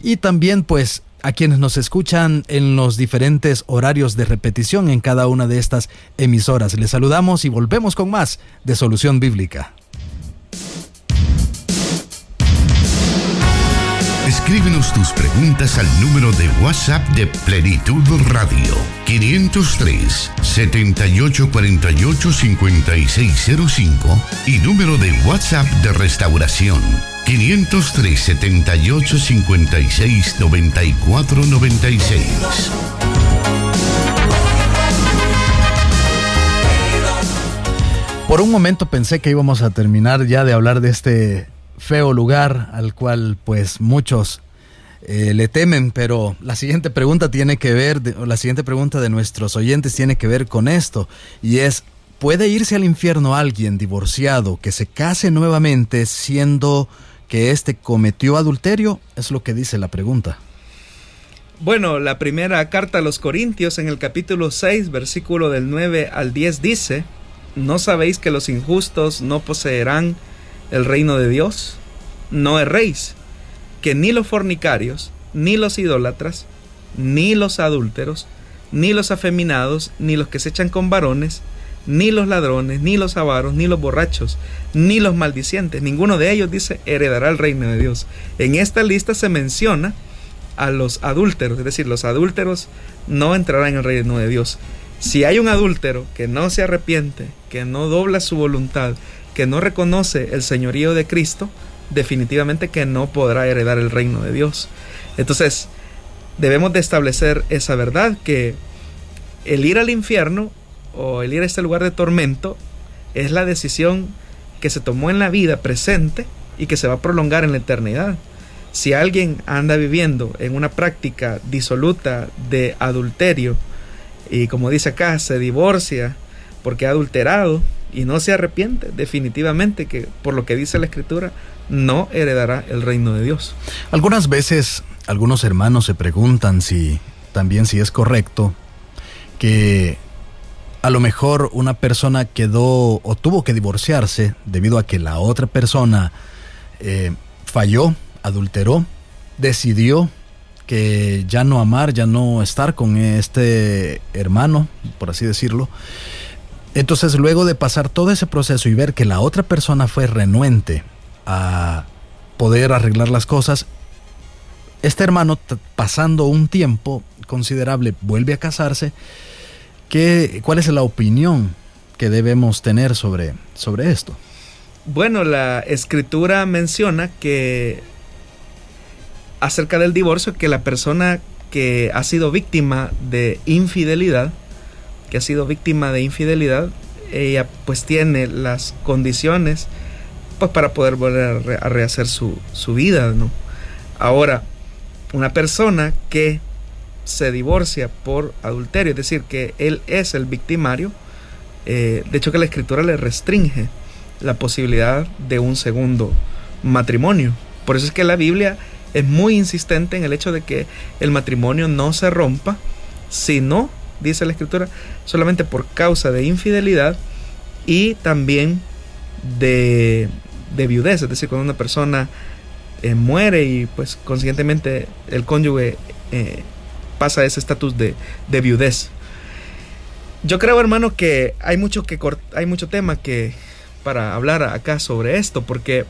y también pues a quienes nos escuchan en los diferentes horarios de repetición en cada una de estas emisoras. Les saludamos y volvemos con más de Solución Bíblica. Escríbenos tus preguntas al número de WhatsApp de Plenitud Radio 503 7848 5605 y número de WhatsApp de Restauración 503 78 56 94 96. Por un momento pensé que íbamos a terminar ya de hablar de este feo lugar al cual pues muchos eh, le temen, pero la siguiente pregunta tiene que ver, la siguiente pregunta de nuestros oyentes tiene que ver con esto, y es, ¿puede irse al infierno alguien divorciado que se case nuevamente siendo que éste cometió adulterio? Es lo que dice la pregunta. Bueno, la primera carta a los Corintios en el capítulo 6, versículo del 9 al 10 dice, ¿no sabéis que los injustos no poseerán el reino de Dios? No erréis que ni los fornicarios, ni los idólatras, ni los adúlteros, ni los afeminados, ni los que se echan con varones, ni los ladrones, ni los avaros, ni los borrachos, ni los maldicientes, ninguno de ellos dice heredará el reino de Dios. En esta lista se menciona a los adúlteros, es decir, los adúlteros no entrarán en el reino de Dios. Si hay un adúltero que no se arrepiente, que no dobla su voluntad, que no reconoce el señorío de Cristo, definitivamente que no podrá heredar el reino de Dios. Entonces, debemos de establecer esa verdad que el ir al infierno o el ir a este lugar de tormento es la decisión que se tomó en la vida presente y que se va a prolongar en la eternidad. Si alguien anda viviendo en una práctica disoluta de adulterio y como dice acá, se divorcia porque ha adulterado y no se arrepiente, definitivamente que por lo que dice la escritura, no heredará el reino de Dios. Algunas veces algunos hermanos se preguntan si también si es correcto que a lo mejor una persona quedó o tuvo que divorciarse debido a que la otra persona eh, falló, adulteró, decidió que ya no amar, ya no estar con este hermano, por así decirlo. Entonces luego de pasar todo ese proceso y ver que la otra persona fue renuente a poder arreglar las cosas, este hermano pasando un tiempo considerable vuelve a casarse, ¿qué, ¿cuál es la opinión que debemos tener sobre, sobre esto? Bueno, la escritura menciona que acerca del divorcio que la persona que ha sido víctima de infidelidad, que ha sido víctima de infidelidad, ella pues tiene las condiciones pues para poder volver a rehacer su, su vida, ¿no? Ahora, una persona que se divorcia por adulterio, es decir, que él es el victimario, eh, de hecho que la escritura le restringe la posibilidad de un segundo matrimonio. Por eso es que la Biblia es muy insistente en el hecho de que el matrimonio no se rompa, sino, dice la escritura, solamente por causa de infidelidad y también de, de viudez, es decir, cuando una persona eh, muere y pues conscientemente el cónyuge eh, pasa ese estatus de, de, viudez. Yo creo, hermano, que hay mucho que hay mucho tema que para hablar acá sobre esto, porque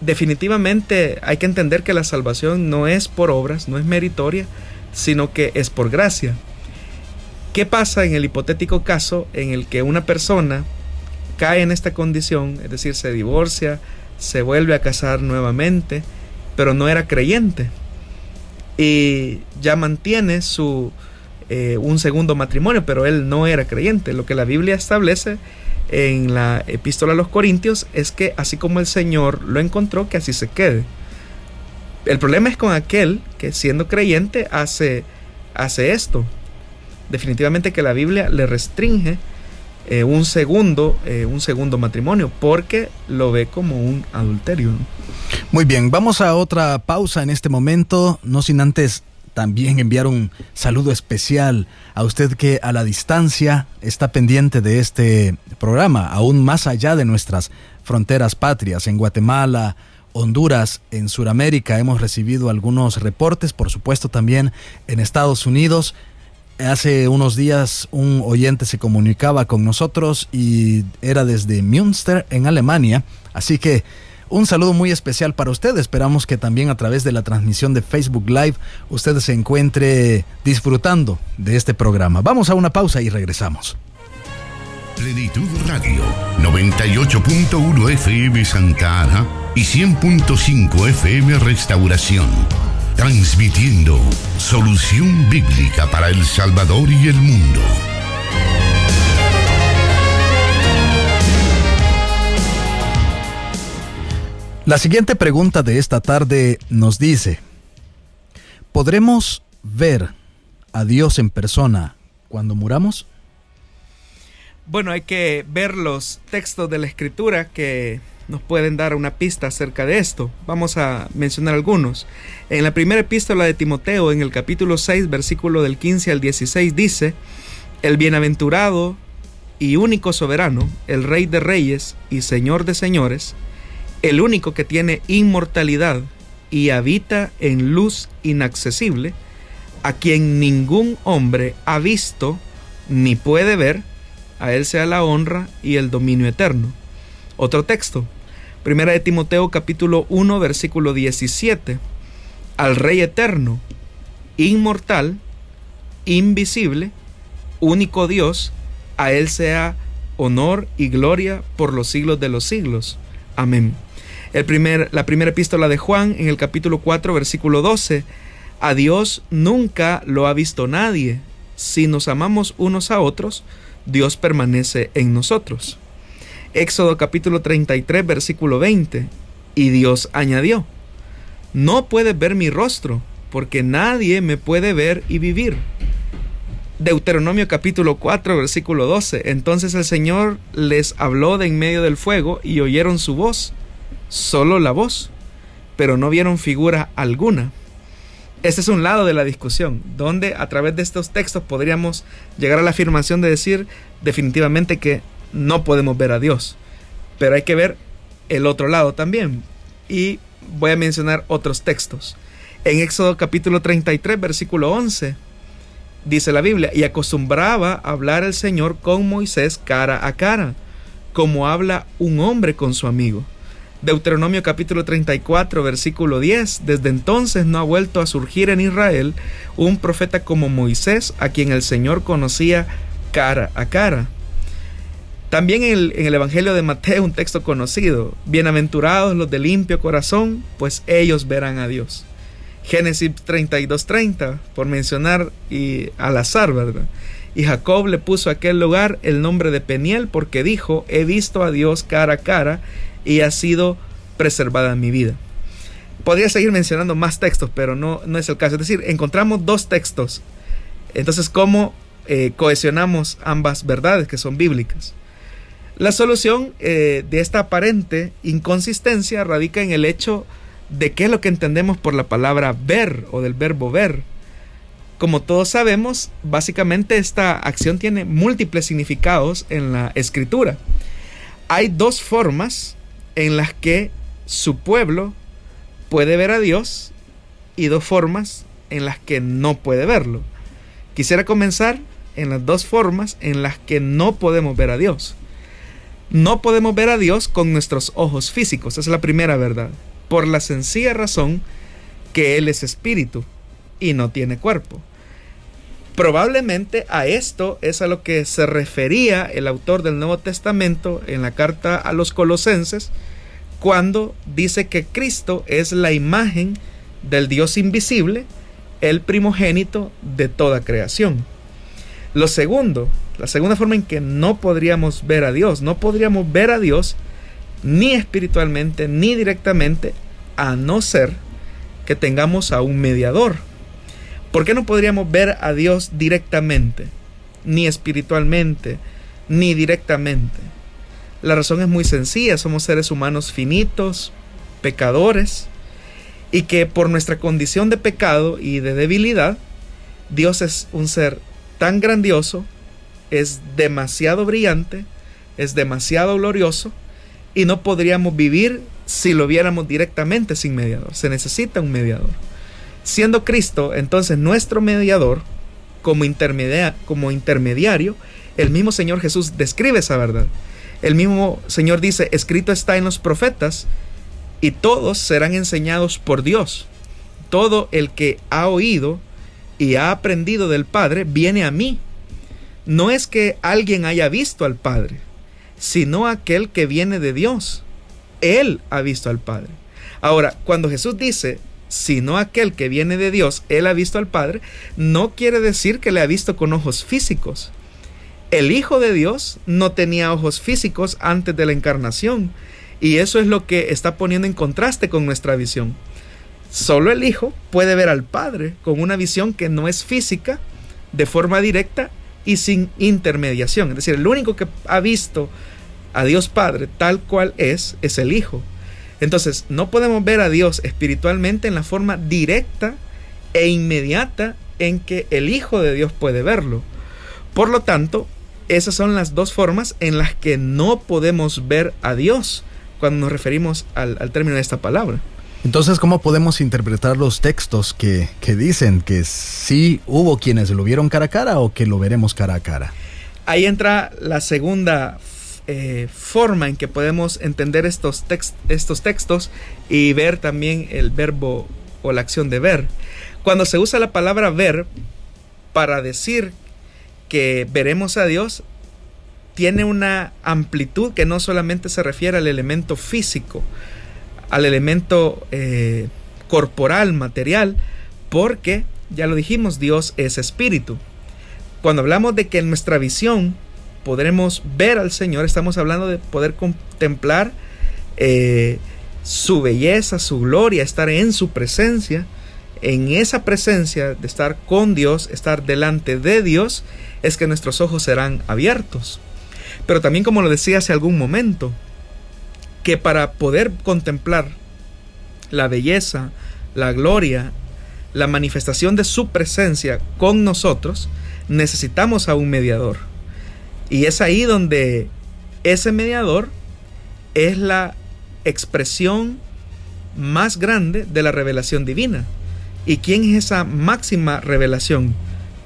definitivamente hay que entender que la salvación no es por obras, no es meritoria, sino que es por gracia. ¿Qué pasa en el hipotético caso en el que una persona cae en esta condición, es decir, se divorcia, se vuelve a casar nuevamente, pero no era creyente y ya mantiene su eh, un segundo matrimonio, pero él no era creyente. Lo que la Biblia establece en la epístola a los Corintios es que así como el Señor lo encontró, que así se quede. El problema es con aquel que siendo creyente hace, hace esto. Definitivamente que la Biblia le restringe eh, un segundo, eh, un segundo matrimonio, porque lo ve como un adulterio. Muy bien, vamos a otra pausa en este momento, no sin antes también enviar un saludo especial a usted que a la distancia está pendiente de este programa, aún más allá de nuestras fronteras patrias, en Guatemala, Honduras, en Sudamérica hemos recibido algunos reportes, por supuesto también en Estados Unidos. Hace unos días un oyente se comunicaba con nosotros y era desde Münster, en Alemania. Así que un saludo muy especial para usted. Esperamos que también a través de la transmisión de Facebook Live usted se encuentre disfrutando de este programa. Vamos a una pausa y regresamos. Plenitud Radio, 98.1 FM Santa Ana y 100.5 FM Restauración transmitiendo solución bíblica para El Salvador y el mundo. La siguiente pregunta de esta tarde nos dice, ¿podremos ver a Dios en persona cuando muramos? Bueno, hay que ver los textos de la escritura que nos pueden dar una pista acerca de esto. Vamos a mencionar algunos. En la primera epístola de Timoteo, en el capítulo 6, versículo del 15 al 16, dice, El bienaventurado y único soberano, el Rey de Reyes y Señor de Señores, el único que tiene inmortalidad y habita en luz inaccesible, a quien ningún hombre ha visto ni puede ver, a él sea la honra y el dominio eterno. Otro texto, Primera de Timoteo capítulo 1 versículo 17, al Rey eterno, inmortal, invisible, único Dios, a él sea honor y gloria por los siglos de los siglos. Amén. El primer, la primera epístola de Juan en el capítulo 4 versículo 12. A Dios nunca lo ha visto nadie. Si nos amamos unos a otros, Dios permanece en nosotros. Éxodo capítulo 33 versículo 20. Y Dios añadió, no puedes ver mi rostro, porque nadie me puede ver y vivir. Deuteronomio capítulo 4 versículo 12. Entonces el Señor les habló de en medio del fuego y oyeron su voz solo la voz, pero no vieron figura alguna. Este es un lado de la discusión, donde a través de estos textos podríamos llegar a la afirmación de decir definitivamente que no podemos ver a Dios. Pero hay que ver el otro lado también. Y voy a mencionar otros textos. En Éxodo capítulo 33, versículo 11, dice la Biblia, y acostumbraba hablar el Señor con Moisés cara a cara, como habla un hombre con su amigo. Deuteronomio capítulo 34, versículo 10. Desde entonces no ha vuelto a surgir en Israel un profeta como Moisés, a quien el Señor conocía cara a cara. También en el, Evangelio de Mateo un texto conocido, bienaventurados los de limpio corazón, pues ellos verán a Dios. Génesis 32:30, por mencionar y al azar, ¿verdad? Y Jacob le puso a aquel lugar el nombre de Peniel porque dijo, he visto a Dios cara a cara y ha sido preservada mi vida. Podría seguir mencionando más textos, pero no, no es el caso. Es decir, encontramos dos textos. Entonces, ¿cómo eh, cohesionamos ambas verdades que son bíblicas? La solución eh, de esta aparente inconsistencia radica en el hecho de qué es lo que entendemos por la palabra ver o del verbo ver. Como todos sabemos, básicamente esta acción tiene múltiples significados en la escritura. Hay dos formas en las que su pueblo puede ver a Dios y dos formas en las que no puede verlo. Quisiera comenzar en las dos formas en las que no podemos ver a Dios. No podemos ver a Dios con nuestros ojos físicos, esa es la primera verdad, por la sencilla razón que Él es espíritu y no tiene cuerpo. Probablemente a esto es a lo que se refería el autor del Nuevo Testamento en la carta a los colosenses cuando dice que Cristo es la imagen del Dios invisible, el primogénito de toda creación. Lo segundo, la segunda forma en que no podríamos ver a Dios, no podríamos ver a Dios ni espiritualmente ni directamente a no ser que tengamos a un mediador, ¿Por qué no podríamos ver a Dios directamente, ni espiritualmente, ni directamente? La razón es muy sencilla, somos seres humanos finitos, pecadores, y que por nuestra condición de pecado y de debilidad, Dios es un ser tan grandioso, es demasiado brillante, es demasiado glorioso, y no podríamos vivir si lo viéramos directamente sin mediador. Se necesita un mediador. Siendo Cristo entonces nuestro mediador, como, como intermediario, el mismo Señor Jesús describe esa verdad. El mismo Señor dice, escrito está en los profetas, y todos serán enseñados por Dios. Todo el que ha oído y ha aprendido del Padre viene a mí. No es que alguien haya visto al Padre, sino aquel que viene de Dios. Él ha visto al Padre. Ahora, cuando Jesús dice, sino aquel que viene de Dios, él ha visto al Padre, no quiere decir que le ha visto con ojos físicos. El Hijo de Dios no tenía ojos físicos antes de la encarnación Y eso es lo que está poniendo en contraste con nuestra visión. Solo el Hijo puede ver al Padre con una visión que no es física, de forma directa y sin intermediación. Es decir, el único que ha visto a Dios Padre tal cual es, es el Hijo. Entonces, no podemos ver a Dios espiritualmente en la forma directa e inmediata en que el Hijo de Dios puede verlo. Por lo tanto, esas son las dos formas en las que no podemos ver a Dios cuando nos referimos al, término de esta palabra. Entonces, ¿cómo podemos interpretar los textos que, dicen que sí hubo quienes lo vieron cara a cara o que lo veremos cara a cara? Ahí entra la segunda eh, forma en que podemos entender estos, estos textos y ver también el verbo o la acción de ver. Cuando se usa la palabra ver para decir que veremos a Dios, tiene una amplitud que no solamente se refiere al elemento físico, al elemento eh, corporal, material, porque, ya lo dijimos, Dios es espíritu. Cuando hablamos de que en nuestra visión podremos ver al Señor, estamos hablando de poder contemplar eh, su belleza, su gloria, estar en su presencia, en esa presencia de estar con Dios, estar delante de Dios, es que nuestros ojos serán abiertos. Pero también como lo decía hace algún momento, que para poder contemplar la belleza, la gloria, la manifestación de su presencia con nosotros, necesitamos a un mediador. Y es ahí donde ese mediador es la expresión más grande de la revelación divina. ¿Y quién es esa máxima revelación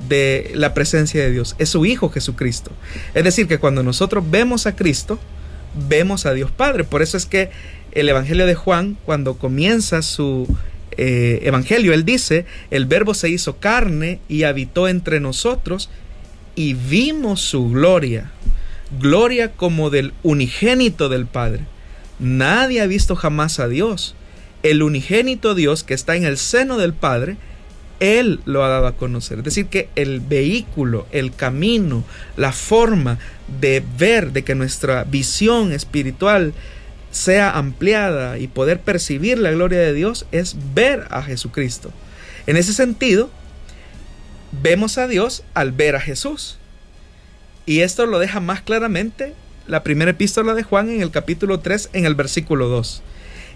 de la presencia de Dios? Es su Hijo Jesucristo. Es decir, que cuando nosotros vemos a Cristo, vemos a Dios Padre. Por eso es que el Evangelio de Juan, cuando comienza su eh, Evangelio, él dice, el verbo se hizo carne y habitó entre nosotros y vimos su gloria, gloria como del unigénito del Padre. Nadie ha visto jamás a Dios. El unigénito Dios que está en el seno del Padre, Él lo ha dado a conocer. Es decir, que el vehículo, el camino, la forma de ver, de que nuestra visión espiritual sea ampliada y poder percibir la gloria de Dios es ver a Jesucristo. En ese sentido, vemos a Dios al ver a Jesús. Y esto lo deja más claramente la primera epístola de Juan en el capítulo 3 en el versículo 2.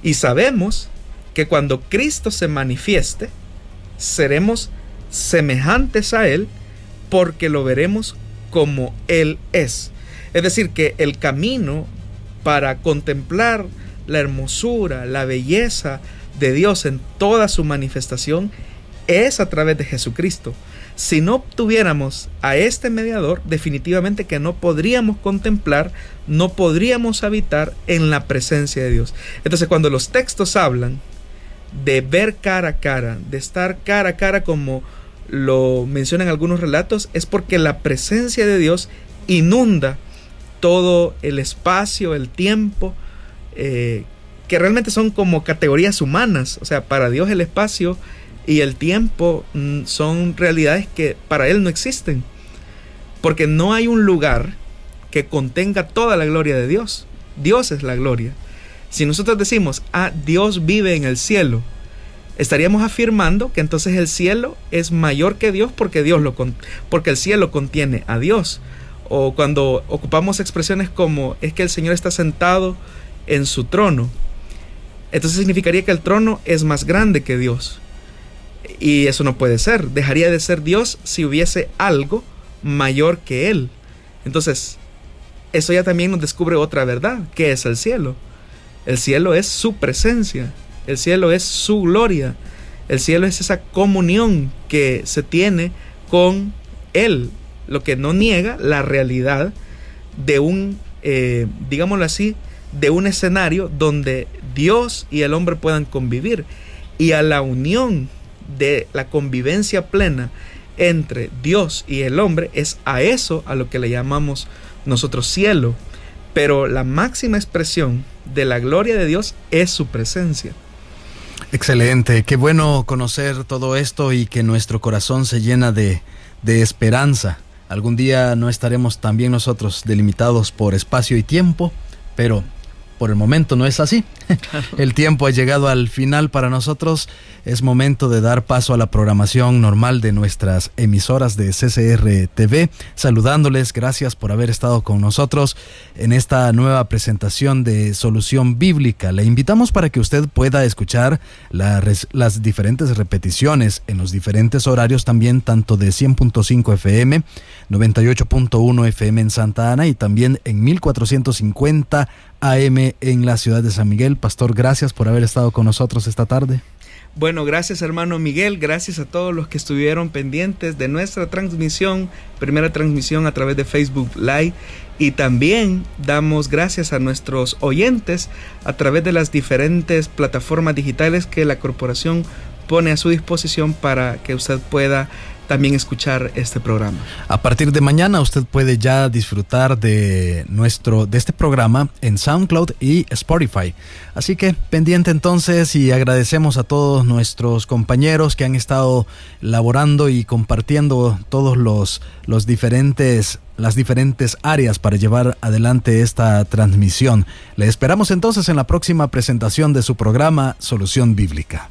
Y sabemos que cuando Cristo se manifieste, seremos semejantes a Él porque lo veremos como Él es. Es decir, que el camino para contemplar la hermosura, la belleza de Dios en toda su manifestación es a través de Jesucristo. Si no tuviéramos a este mediador, definitivamente que no podríamos contemplar, no podríamos habitar en la presencia de Dios. Entonces cuando los textos hablan de ver cara a cara, de estar cara a cara como lo mencionan algunos relatos, es porque la presencia de Dios inunda todo el espacio, el tiempo, eh, que realmente son como categorías humanas. O sea, para Dios el espacio y el tiempo mm, son realidades que para Él no existen. Porque no hay un lugar que contenga toda la gloria de Dios. Dios es la gloria. Si nosotros decimos, ah, Dios vive en el cielo, estaríamos afirmando que entonces el cielo es mayor que Dios porque Dios lo porque el cielo contiene a Dios. O cuando ocupamos expresiones como es que el Señor está sentado en su trono, entonces significaría que el trono es más grande que Dios. Y eso no puede ser. Dejaría de ser Dios si hubiese algo mayor que Él. Entonces, eso ya también nos descubre otra verdad, que es el cielo. El cielo es su presencia, el cielo es su gloria, el cielo es esa comunión que se tiene con Él, lo que no niega la realidad de un, eh, digámoslo así, de un escenario donde Dios y el hombre puedan convivir. Y a la unión de la convivencia plena entre Dios y el hombre es a eso a lo que le llamamos nosotros cielo. Pero la máxima expresión de la gloria de Dios es su presencia. Excelente, qué bueno conocer todo esto y que nuestro corazón se llena de, de esperanza. Algún día no estaremos también nosotros delimitados por espacio y tiempo, pero por el momento no es así. <laughs> El tiempo ha llegado al final para nosotros. Es momento de dar paso a la programación normal de nuestras emisoras de CCR TV. Saludándoles, gracias por haber estado con nosotros en esta nueva presentación de Solución Bíblica. Le invitamos para que usted pueda escuchar las diferentes repeticiones en los diferentes horarios también, tanto de 100.5 FM, 98.1 FM en Santa Ana y también en 1450 AM en la ciudad de San Pastor, gracias por haber estado con nosotros esta tarde. Bueno, gracias hermano Miguel, gracias a todos los que estuvieron pendientes de nuestra transmisión, primera transmisión a través de Facebook Live. Y también damos gracias a nuestros oyentes a través de las diferentes plataformas digitales que la corporación pone a su disposición para que usted pueda también escuchar este programa. A partir de mañana usted puede ya disfrutar de nuestro de este programa en SoundCloud y Spotify. Así que pendiente entonces y agradecemos a todos nuestros compañeros que han estado laborando y compartiendo todos los los diferentes las diferentes áreas para llevar adelante esta transmisión. Le esperamos entonces en la próxima presentación de su programa Solución Bíblica.